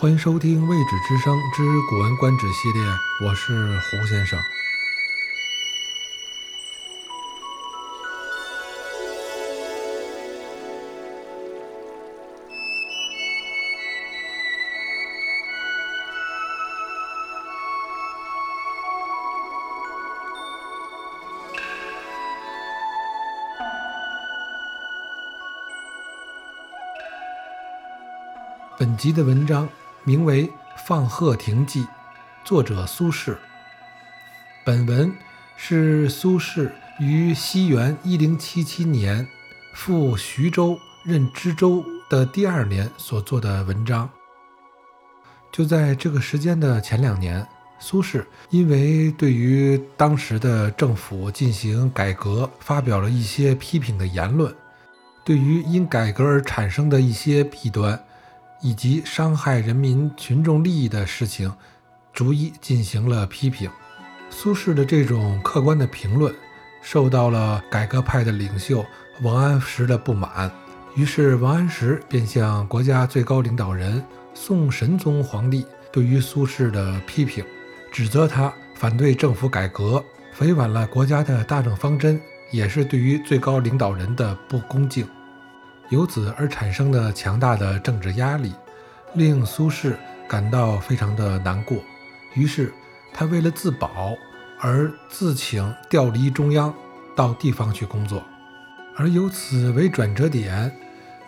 欢迎收听《未知之声之古文观止》系列，我是胡先生。本集的文章名为《放鹤亭记》，作者苏轼。本文是苏轼于西元一零七七年赴徐州任知州的第二年所做的文章。就在这个时间的前两年，苏轼因为对于当时的政府进行改革发表了一些批评的言论，对于因改革而产生的一些弊端。以及伤害人民群众利益的事情，逐一进行了批评。苏轼的这种客观的评论，受到了改革派的领袖王安石的不满。于是，王安石便向国家最高领导人宋神宗皇帝对于苏轼的批评，指责他反对政府改革，违反了国家的大政方针，也是对于最高领导人的不恭敬。由此而产生的强大的政治压力，令苏轼感到非常的难过。于是，他为了自保而自请调离中央，到地方去工作。而由此为转折点，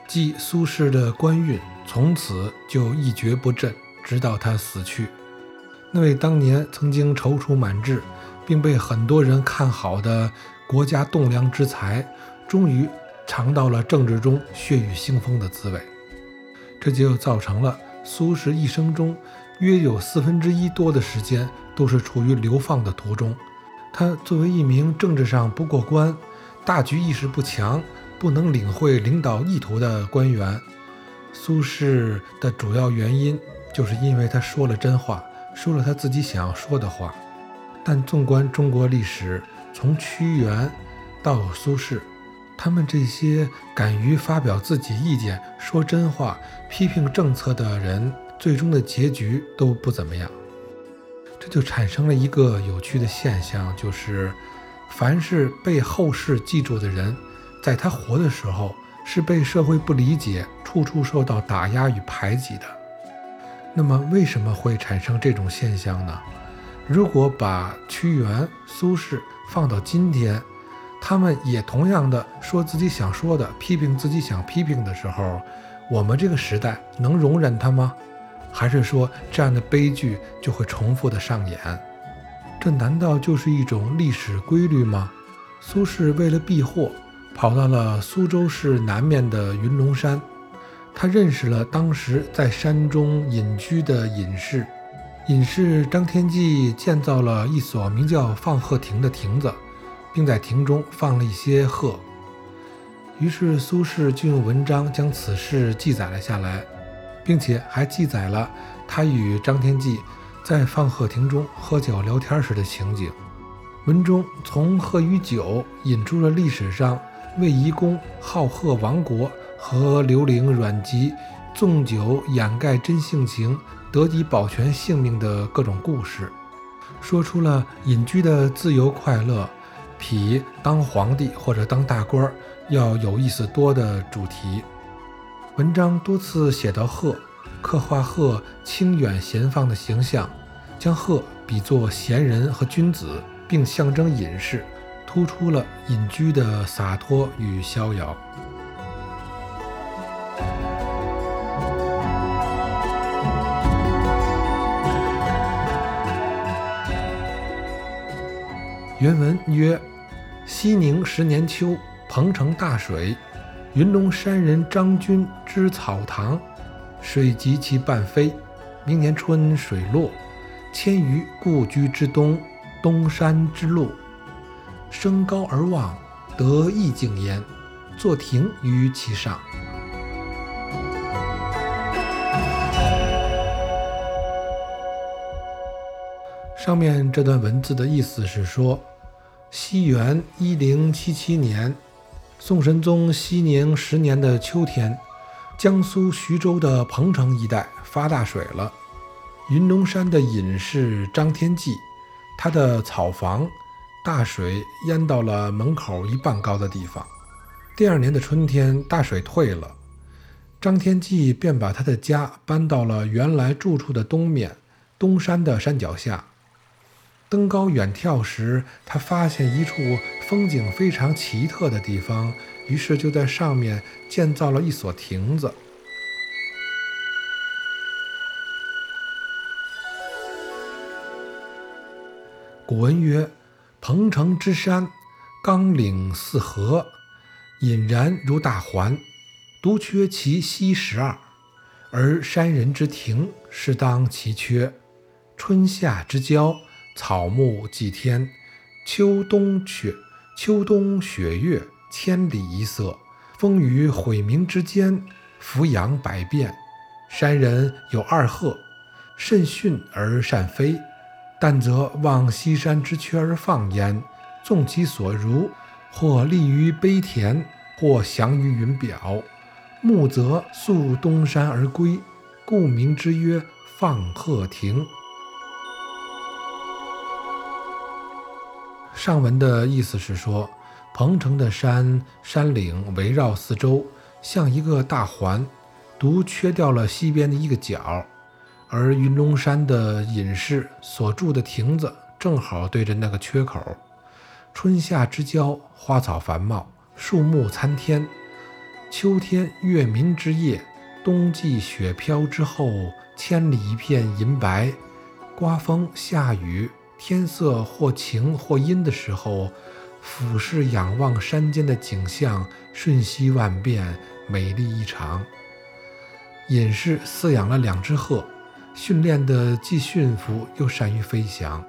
即苏轼的官运从此就一蹶不振，直到他死去。那位当年曾经踌躇满志，并被很多人看好的国家栋梁之才，终于。尝到了政治中血雨腥风的滋味，这就造成了苏轼一生中约有四分之一多的时间都是处于流放的途中。他作为一名政治上不过关、大局意识不强、不能领会领导意图的官员，苏轼的主要原因就是因为他说了真话，说了他自己想要说的话。但纵观中国历史，从屈原到苏轼。他们这些敢于发表自己意见、说真话、批评政策的人，最终的结局都不怎么样。这就产生了一个有趣的现象，就是凡是被后世记住的人，在他活的时候是被社会不理解、处处受到打压与排挤的。那么，为什么会产生这种现象呢？如果把屈原、苏轼放到今天，他们也同样的说自己想说的，批评自己想批评的时候，我们这个时代能容忍他吗？还是说这样的悲剧就会重复的上演？这难道就是一种历史规律吗？苏轼为了避祸，跑到了苏州市南面的云龙山，他认识了当时在山中隐居的隐士，隐士张天骥建造了一所名叫放鹤亭的亭子。并在亭中放了一些鹤，于是苏轼就用文章将此事记载了下来，并且还记载了他与张天骥在放鹤亭中喝酒聊天时的情景。文中从鹤与酒引出了历史上魏懿公好鹤亡国和刘伶阮籍纵酒掩盖真性情得以保全性命的各种故事，说出了隐居的自由快乐。比当皇帝或者当大官要有意思多的主题。文章多次写到鹤，刻画鹤清远闲放的形象，将鹤比作贤人和君子，并象征隐士，突出了隐居的洒脱与逍遥。原文曰。西宁十年秋，彭城大水，云龙山人张君之草堂，水及其半飞。明年春水落，迁于故居之东，东山之路。升高而望，得意境焉，坐亭于其上。上面这段文字的意思是说。西元一零七七年，宋神宗熙宁十年的秋天，江苏徐州的彭城一带发大水了。云龙山的隐士张天骥，他的草房大水淹到了门口一半高的地方。第二年的春天，大水退了，张天骥便把他的家搬到了原来住处的东面东山的山脚下。登高远眺时，他发现一处风景非常奇特的地方。于是就在上面建造了一所亭子。古文曰：“彭城之山，冈岭四合，隐然如大环，独缺其西十二。而山人之亭，适当其缺。春夏之交，草木祭天；秋冬雪，秋冬雪月。”千里一色，风雨晦明之间，俯仰百变。山人有二鹤，甚驯而善飞。但则望西山之缺而放焉，纵其所如，或立于碑田，或翔于云表。暮则溯东山而归，故名之曰放鹤亭。上文的意思是说。彭城的山山岭围绕四周，像一个大环，独缺掉了西边的一个角。而云龙山的隐士所住的亭子，正好对着那个缺口。春夏之交，花草繁茂，树木参天；秋天月明之夜，冬季雪飘之后，千里一片银白。刮风下雨，天色或晴或阴的时候。俯视仰望山间的景象，瞬息万变，美丽异常。隐士饲养了两只鹤，训练的既驯服又善于飞翔。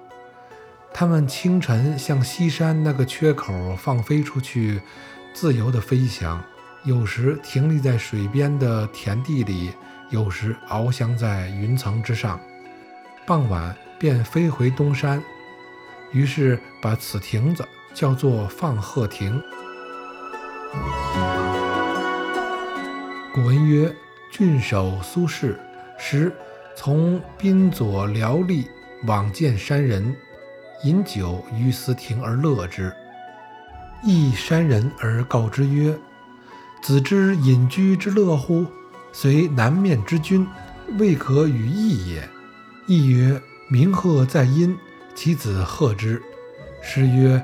它们清晨向西山那个缺口放飞出去，自由地飞翔，有时停立在水边的田地里，有时翱翔在云层之上。傍晚便飞回东山，于是把此亭子。叫做放鹤亭。古文曰：“郡守苏轼时从滨左辽吏往见山人，饮酒于斯亭而乐之。诣山人而告之曰：‘子之隐居之乐乎？虽南面之君，未可与异也。’亦曰：‘鸣鹤在阴，其子鹤之。’诗曰。”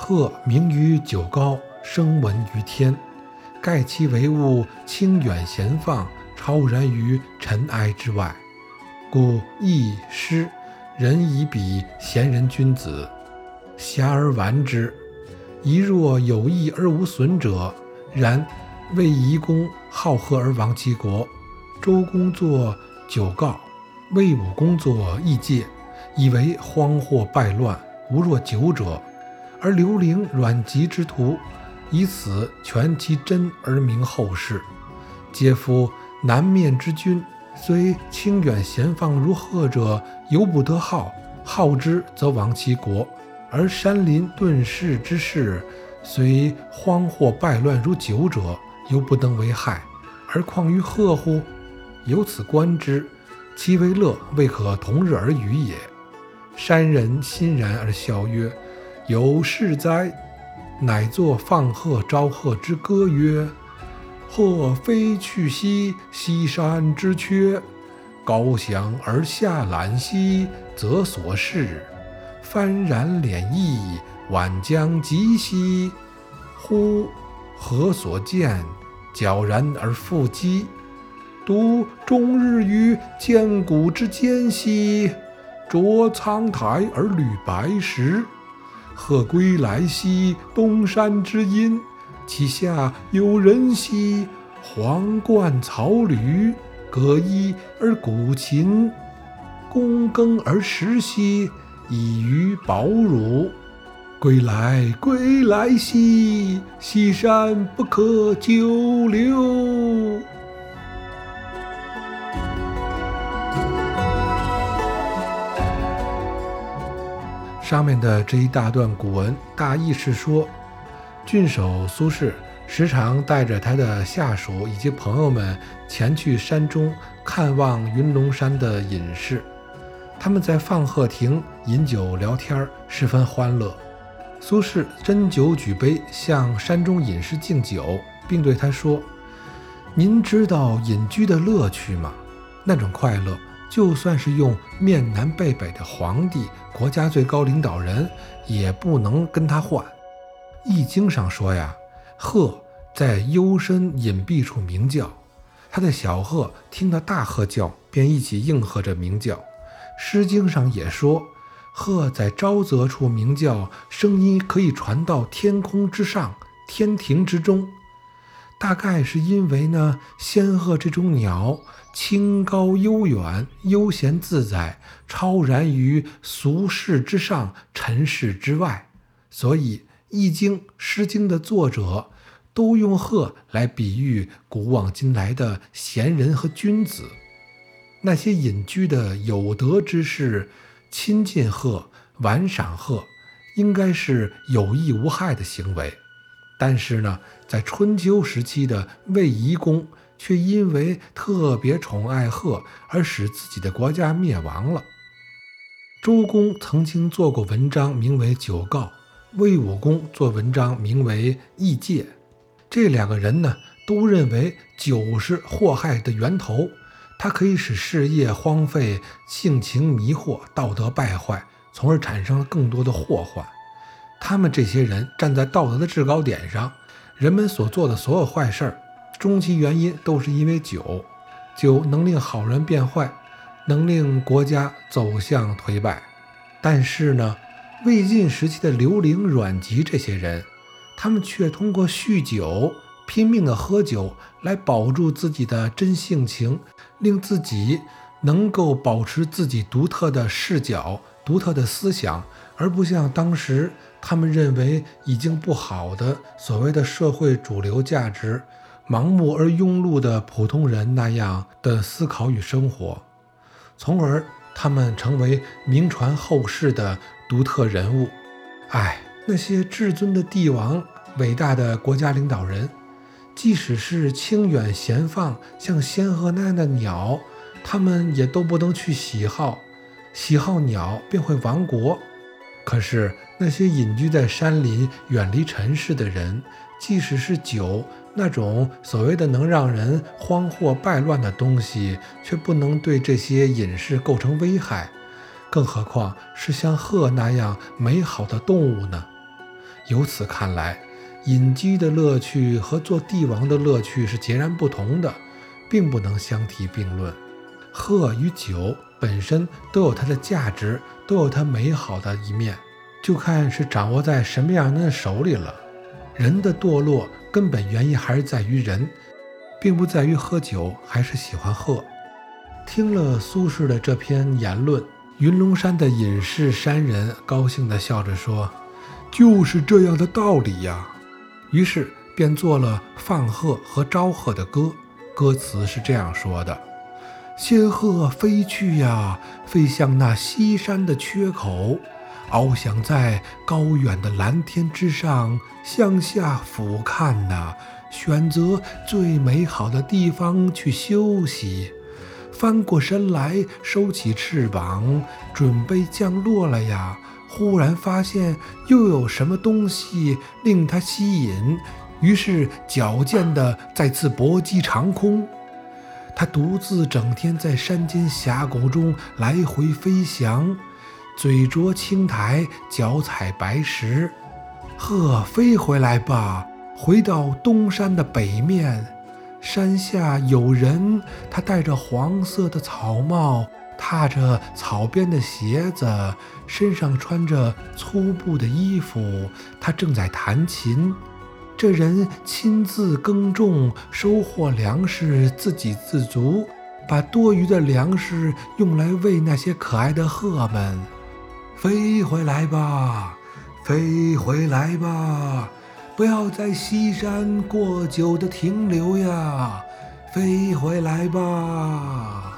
鹤鸣于九皋，声闻于天。盖其为物清远闲放，超然于尘埃之外。故易诗人以比贤人君子，遐而玩之。宜若有益而无损者，然魏夷公好鹤而亡其国，周公作九皋，魏武公作异戒，以为荒祸败乱，无若久者。而刘伶阮籍之徒，以此全其真而名后世。皆夫南面之君，虽清远贤放如鹤者，犹不得好；好之则亡其国。而山林遁世之士，虽荒祸败乱如久者，犹不能为害，而况于贺乎？由此观之，其为乐，未可同日而语也。山人欣然而笑曰。有是哉！乃作放鹤招鹤之歌曰：“鹤飞去兮，西山之缺；高翔而下览兮，则所视。幡然敛翼，晚将及兮。乎！何所见？皎然而复激。独终日于涧谷之间兮，濯苍苔而履白石。”鹤归来兮，东山之阴，其下有人兮。黄冠草履，葛衣而鼓琴，躬耕而食兮，以娱保汝。归来，归来兮，西山不可久留。上面的这一大段古文，大意是说，郡守苏轼时常带着他的下属以及朋友们前去山中看望云龙山的隐士。他们在放鹤亭饮酒聊天，十分欢乐。苏轼斟酒举杯，向山中隐士敬酒，并对他说：“您知道隐居的乐趣吗？那种快乐，就算是用面南背北的皇帝，国家最高领导人，也不能跟他换。”《易经》上说呀。鹤在幽深隐蔽处鸣叫，他的小鹤听到大鹤叫，便一起应和着鸣叫。《诗经》上也说，鹤在沼泽处鸣叫，声音可以传到天空之上、天庭之中。大概是因为呢，仙鹤这种鸟清高悠远、悠闲自在，超然于俗世之上、尘世之外，所以。《易经》《诗经》的作者都用鹤来比喻古往今来的贤人和君子。那些隐居的有德之士，亲近鹤、玩赏鹤，应该是有益无害的行为。但是呢，在春秋时期的卫懿公，却因为特别宠爱鹤，而使自己的国家灭亡了。周公曾经做过文章，名为《九告》。魏武公做文章名为《异戒》，这两个人呢都认为酒是祸害的源头，它可以使事业荒废、性情迷惑、道德败坏，从而产生了更多的祸患。他们这些人站在道德的制高点上，人们所做的所有坏事儿，终其原因都是因为酒。酒能令好人变坏，能令国家走向颓败，但是呢？魏晋时期的刘伶、阮籍这些人，他们却通过酗酒、拼命的喝酒来保住自己的真性情，令自己能够保持自己独特的视角、独特的思想，而不像当时他们认为已经不好的所谓的社会主流价值、盲目而庸碌的普通人那样的思考与生活，从而他们成为名传后世的。独特人物，哎，那些至尊的帝王、伟大的国家领导人，即使是清远闲放，像仙鹤那样的鸟，他们也都不能去喜好，喜好鸟便会亡国。可是那些隐居在山林、远离尘世的人，即使是酒那种所谓的能让人荒祸败乱的东西，却不能对这些隐士构成危害。更何况是像鹤那样美好的动物呢？由此看来，隐居的乐趣和做帝王的乐趣是截然不同的，并不能相提并论。鹤与酒本身都有它的价值，都有它美好的一面，就看是掌握在什么样的手里了。人的堕落根本原因还是在于人，并不在于喝酒还是喜欢鹤。听了苏轼的这篇言论。云龙山的隐士山人高兴地笑着说：“就是这样的道理呀。”于是便做了放鹤和招鹤的歌。歌词是这样说的：“仙鹤飞去呀，飞向那西山的缺口，翱翔在高远的蓝天之上，向下俯瞰呐，选择最美好的地方去休息。”翻过身来，收起翅膀，准备降落了呀！忽然发现又有什么东西令他吸引，于是矫健地再次搏击长空。他独自整天在山间峡谷中来回飞翔，嘴啄青苔，脚踩白石。鹤飞回来吧，回到东山的北面。山下有人，他戴着黄色的草帽，踏着草编的鞋子，身上穿着粗布的衣服。他正在弹琴。这人亲自耕种，收获粮食，自给自足，把多余的粮食用来喂那些可爱的鹤们。飞回来吧，飞回来吧。不要在西山过久的停留呀，飞回来吧。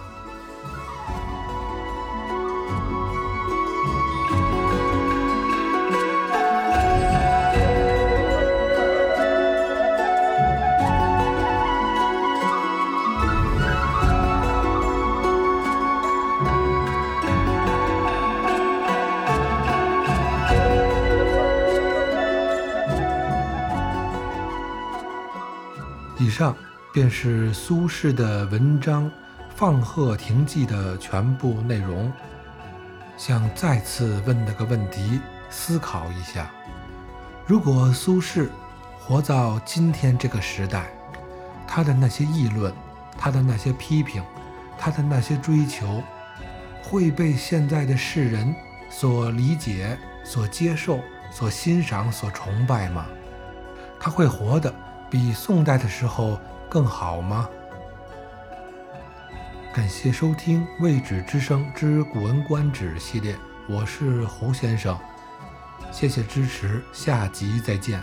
上便是苏轼的文章《放鹤亭记》的全部内容。想再次问那个问题，思考一下：如果苏轼活到今天这个时代，他的那些议论，他的那些批评，他的那些追求，会被现在的世人所理解、所接受、所欣赏、所崇拜吗？他会活得比宋代的时候？更好吗？感谢收听《未止之声之古文观止》系列，我是胡先生，谢谢支持，下集再见。